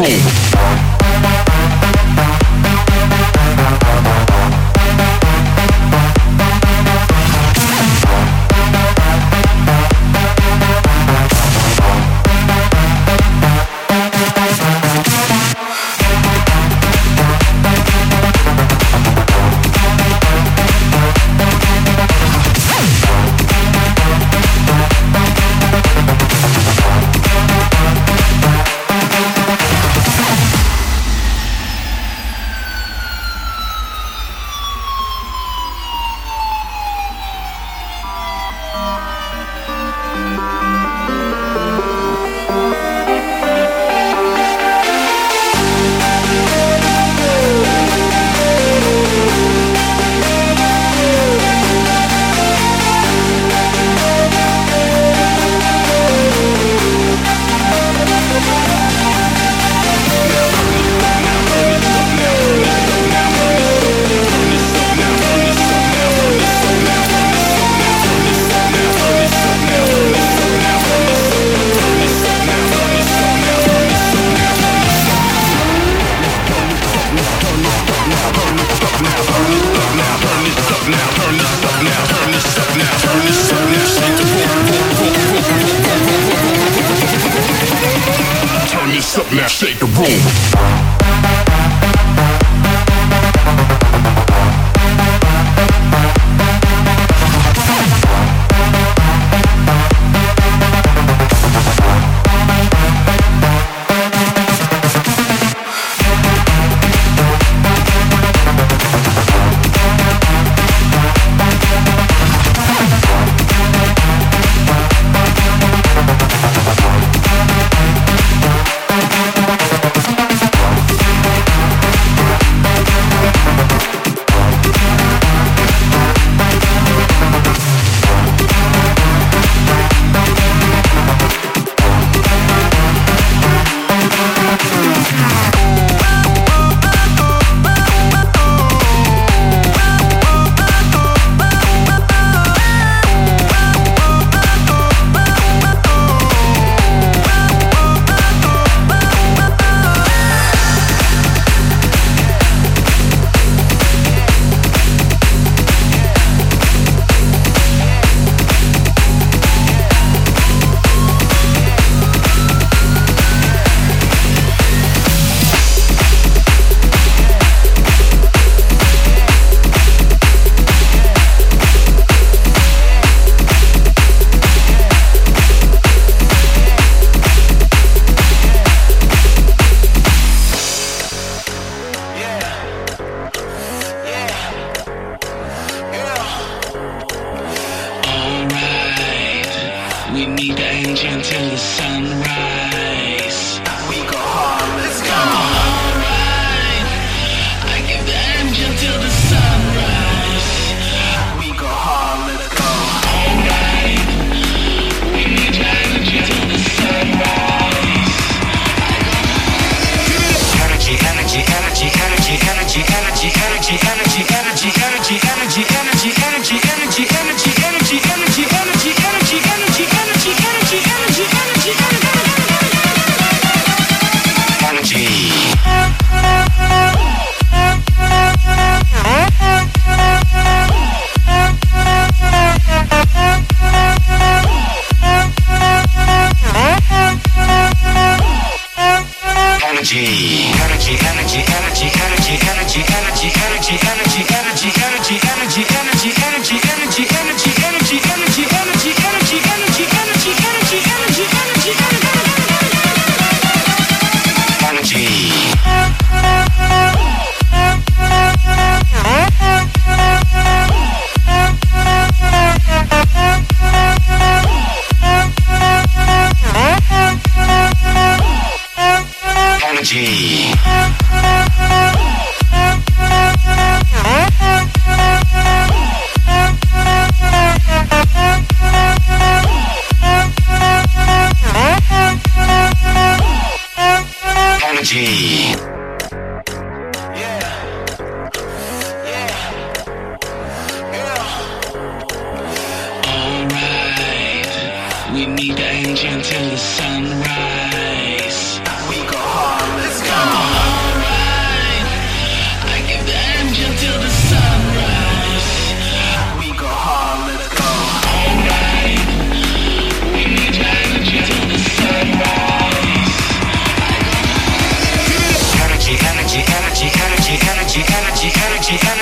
Boom. up now, shake the room. 같이 가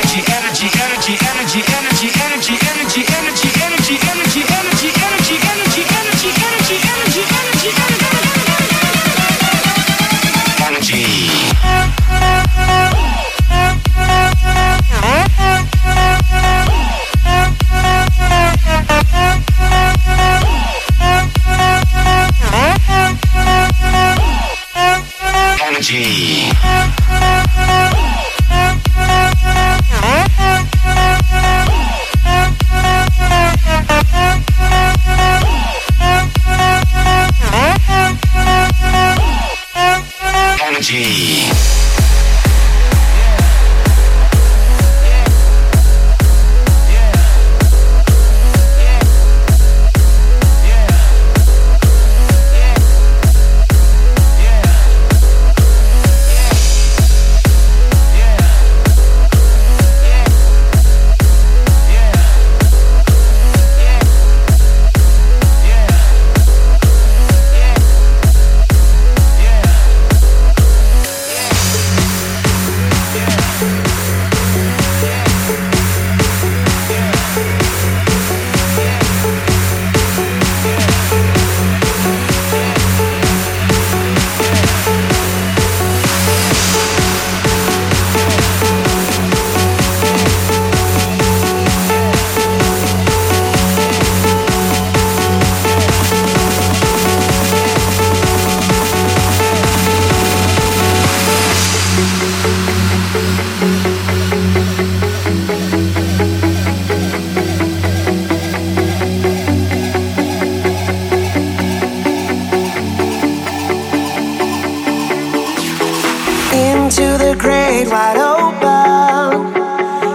wide open,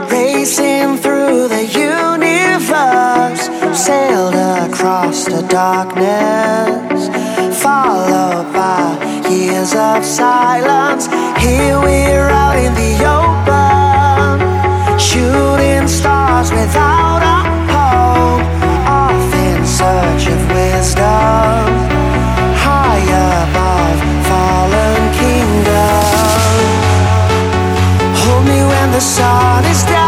racing through the universe, sailed across the darkness, followed by years of silence. Here we're out in the open, shooting stars without a hope. off in search of wisdom. sun is down.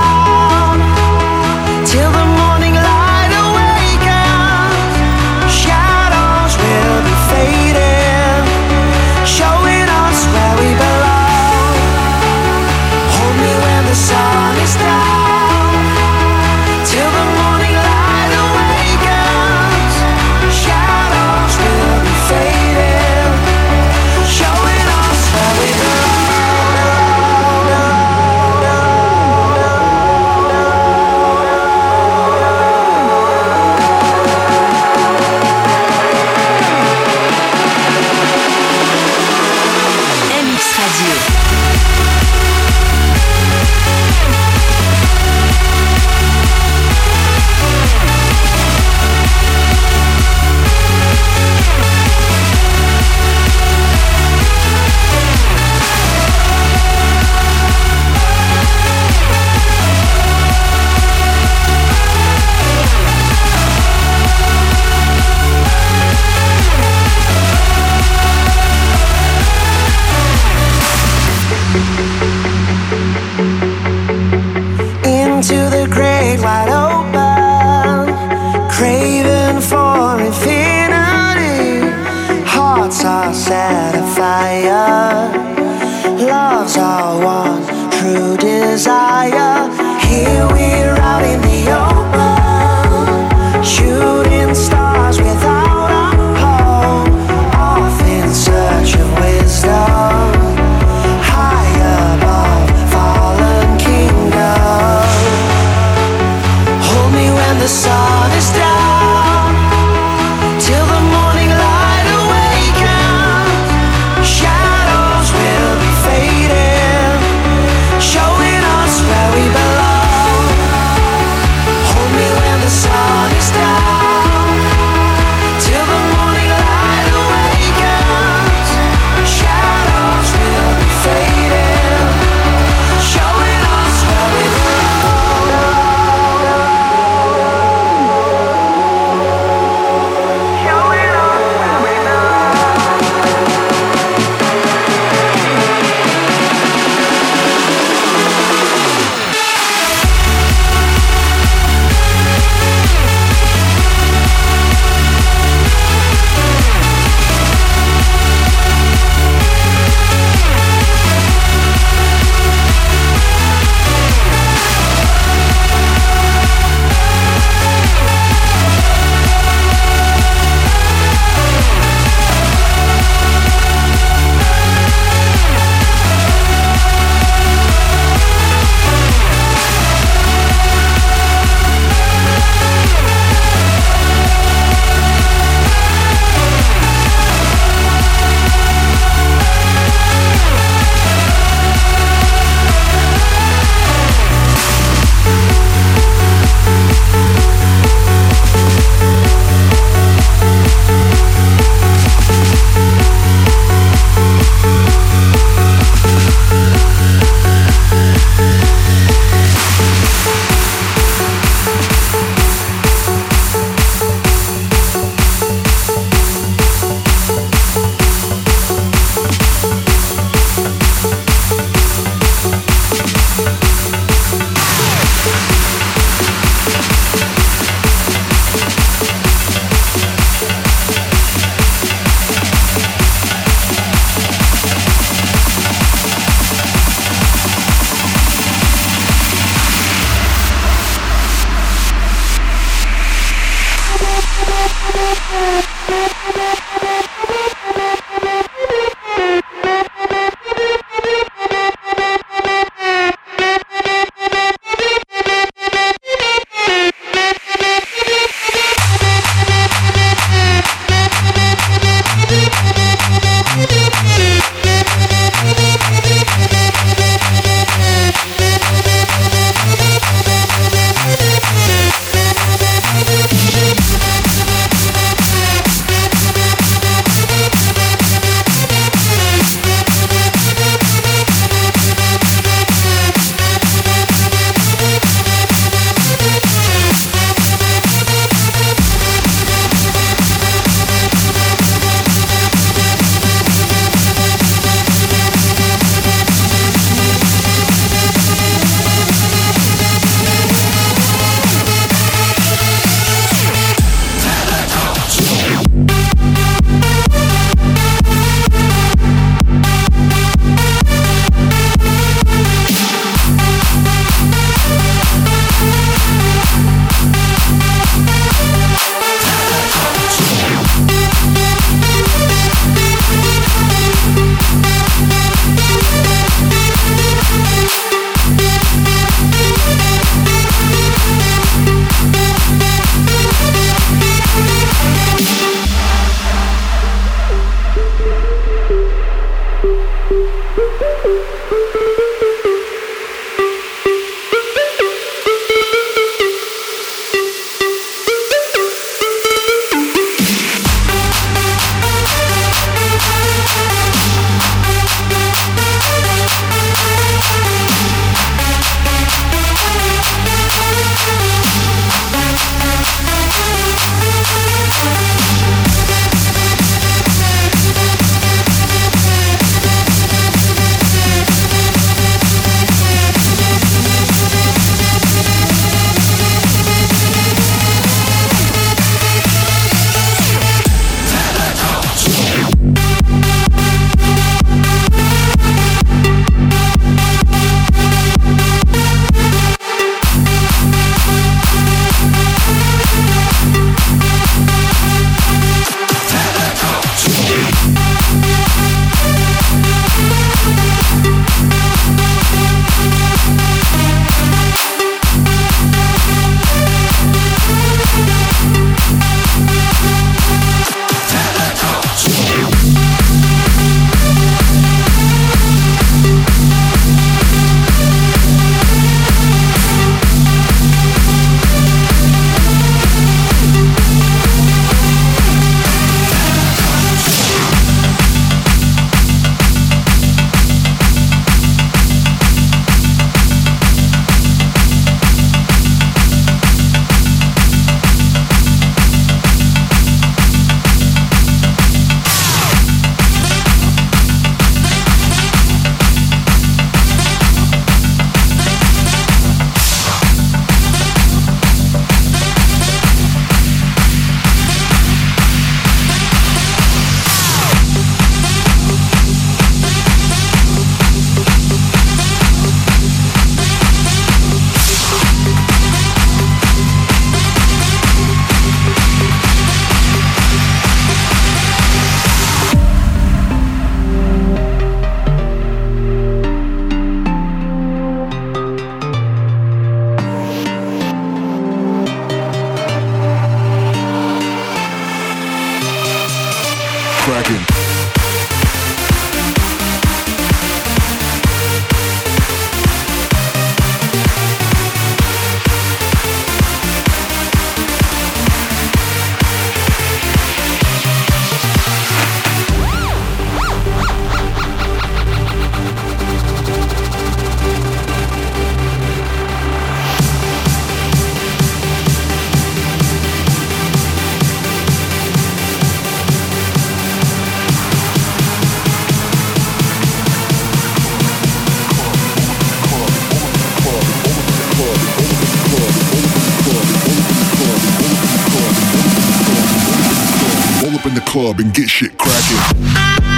Club and get shit cracking.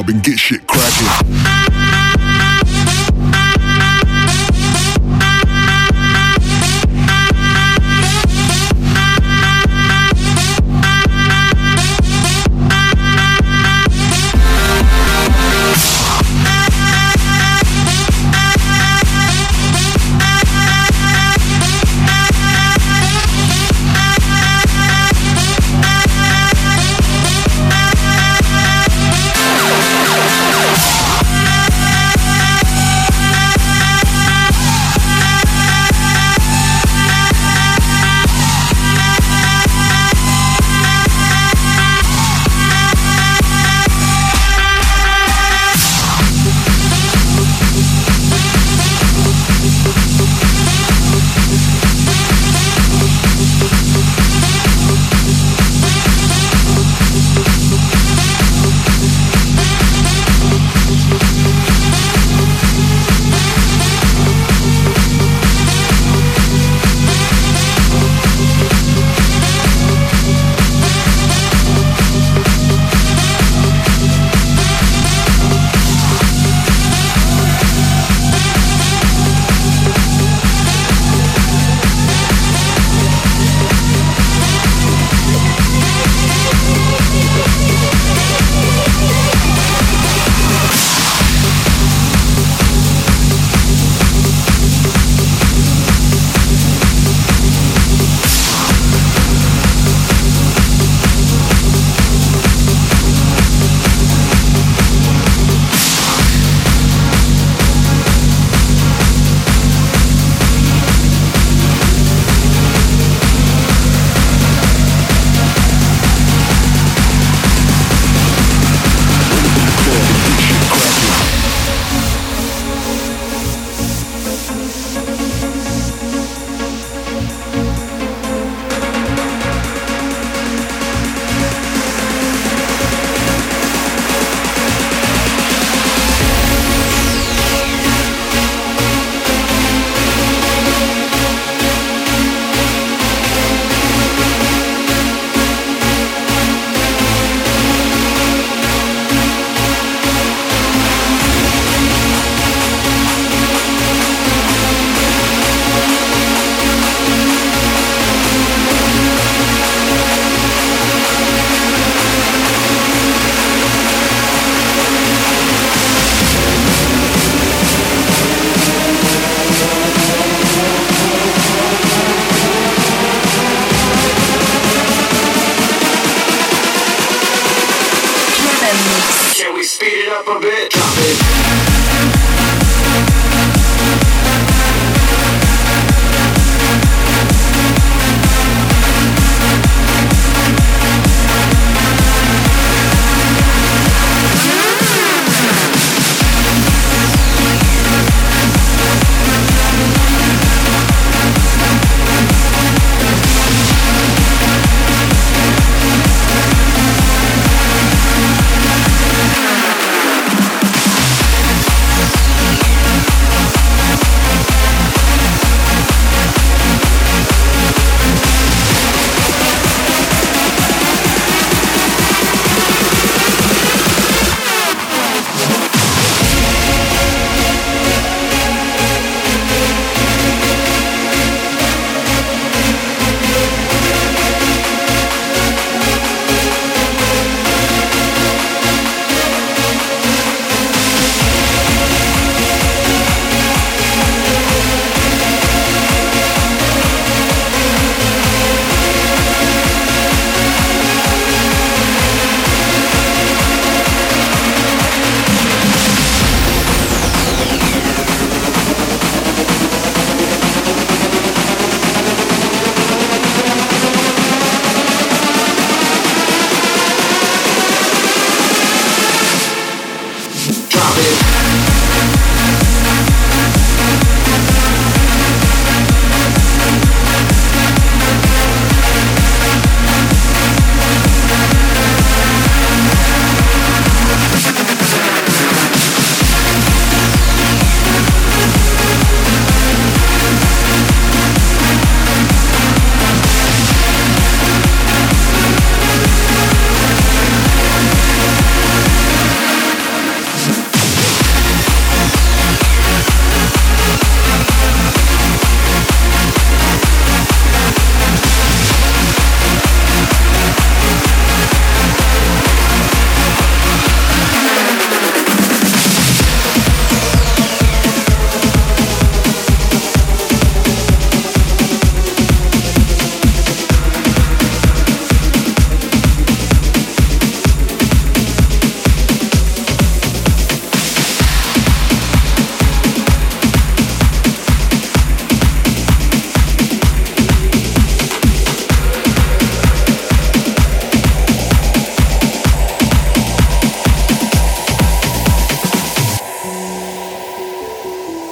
Club and get shit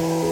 Oh.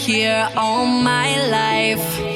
Here all my life.